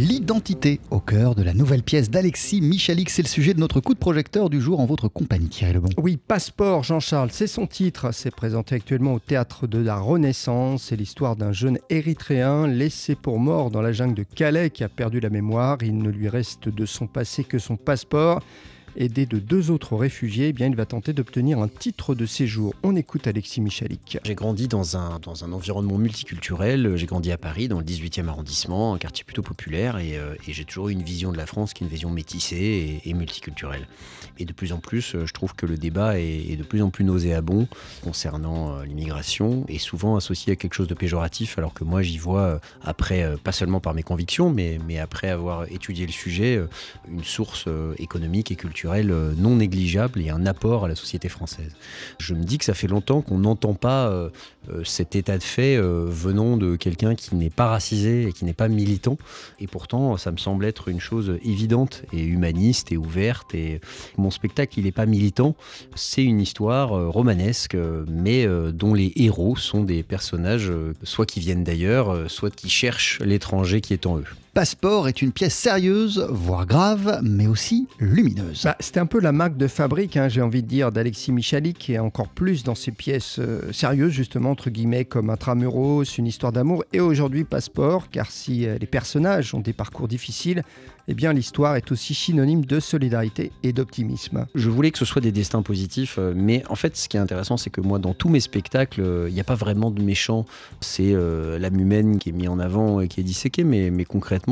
L'identité au cœur de la nouvelle pièce d'Alexis Michalik, c'est le sujet de notre coup de projecteur du jour en votre compagnie, Thierry Lebon. Oui, Passeport, Jean-Charles, c'est son titre. C'est présenté actuellement au théâtre de la Renaissance. C'est l'histoire d'un jeune érythréen laissé pour mort dans la jungle de Calais qui a perdu la mémoire. Il ne lui reste de son passé que son passeport. Aidé de deux autres réfugiés, eh bien, il va tenter d'obtenir un titre de séjour. On écoute Alexis Michalik. J'ai grandi dans un, dans un environnement multiculturel. J'ai grandi à Paris, dans le 18e arrondissement, un quartier plutôt populaire, et, euh, j'ai toujours eu une vision de la France qui est une vision métissée et, multiculturelle. Et de plus en plus, euh, je trouve que le débat est, de plus en plus nauséabond concernant euh, l'immigration, et souvent associé à quelque chose de péjoratif, alors que moi j'y vois, après, pas seulement par mes convictions, mais après avoir étudié le sujet, une source économique et culturelle euh, non négligeable et un apport à la société française. Je me dis que ça fait longtemps qu'on n'entend pas euh, euh, cet état de fait venant de quelqu'un qui n'est pas racisé et qui n'est pas militant. Et pourtant, ça me semble être une chose évidente et humaniste et ouverte. Et mon spectacle, il n'est pas militant. C'est une histoire romanesque, mais dont les héros sont des personnages soit qui viennent d'ailleurs, soit qui cherchent l'étranger qui est en eux. Passeport est une pièce sérieuse, voire grave, mais aussi lumineuse. Bah, C'était un peu la marque de fabrique, hein, j'ai envie de dire, d'Alexis Michalik, et encore plus dans ses pièces euh, sérieuses, justement, entre guillemets, comme Intramuros, Une histoire d'amour, et aujourd'hui Passeport, car si euh, les personnages ont des parcours difficiles, eh bien l'histoire est aussi synonyme de solidarité et d'optimisme. Je voulais que ce soit des destins positifs, euh, mais en fait, ce qui est intéressant, c'est que moi, dans tous mes spectacles, il n'y a pas vraiment de méchant. C'est euh, l'âme humaine qui est mise en avant et qui est disséquée, mais, mais concrètement,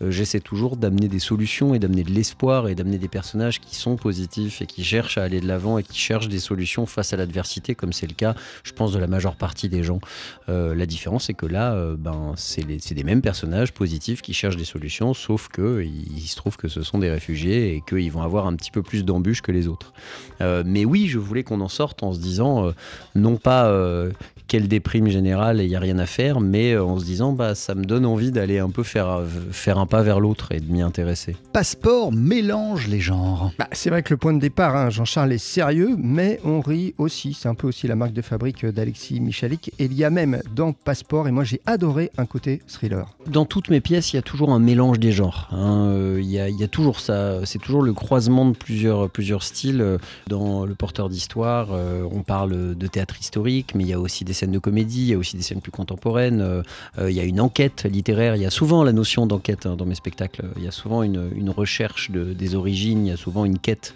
j'essaie toujours d'amener des solutions et d'amener de l'espoir et d'amener des personnages qui sont positifs et qui cherchent à aller de l'avant et qui cherchent des solutions face à l'adversité, comme c'est le cas, je pense, de la majeure partie des gens. la différence, c'est que là, ben, c'est des mêmes personnages positifs qui cherchent des solutions, sauf que il, se trouve que ce sont des réfugiés et qu'ils vont avoir un petit peu plus d'embûches que les autres. Euh, mais oui, je voulais qu'on en sorte en se disant, euh, non pas euh, quelle déprime générale et il n'y a rien à faire, mais en se disant, bah, ça me donne envie d'aller un peu faire, faire un pas vers l'autre et de m'y intéresser. Passeport mélange les genres. Bah, c'est vrai que le point de départ, hein, Jean-Charles est sérieux, mais on rit aussi. C'est un peu aussi la marque de fabrique d'Alexis Michalik. Et il y a même dans Passeport, et moi j'ai adoré un côté thriller. Dans toutes mes pièces, il y a toujours un mélange des genres. Hein. Euh, il y, a toujours ça, c'est toujours le croisement de plusieurs, plusieurs styles. Dans Le Porteur d'Histoire, euh, on parle de théâtre historique, mais il y a aussi des scènes de comédie, il y a aussi des scènes plus contemporaines. Euh, il y a une enquête littéraire, il y a souvent la notion d'enquête dans mes spectacles. Il y a souvent une, recherche de, des origines, il y a souvent une quête.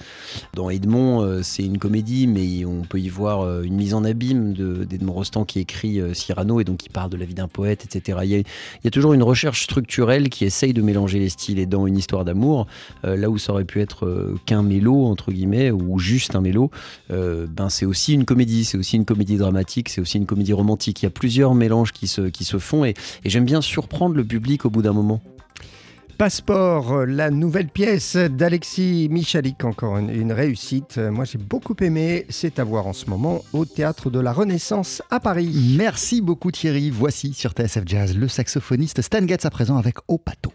Dans Edmond, c'est une comédie, mais on peut y voir une mise en abîme d'Edmond Rostand qui écrit Cyrano et donc qui parle de la vie d'un poète, etc. Il y, a, toujours une recherche structurelle qui essaye de mélanger les styles et dans une histoire d'amour, euh, là où ça aurait pu être euh, qu'un mélo, entre guillemets, ou juste un mélo, euh, ben c'est aussi une comédie, c'est aussi une comédie dramatique, c'est aussi une comédie romantique. Il y a plusieurs mélanges qui se, qui se font et, j'aime bien surprendre le public au bout d'un moment. Passeport, la nouvelle pièce d'Alexis Michalik, encore une, réussite. Moi j'ai beaucoup aimé, c'est à voir en ce moment au Théâtre de la Renaissance à Paris. Merci beaucoup Thierry. Voici sur TSF Jazz le saxophoniste Stan Getz à présent avec Opato.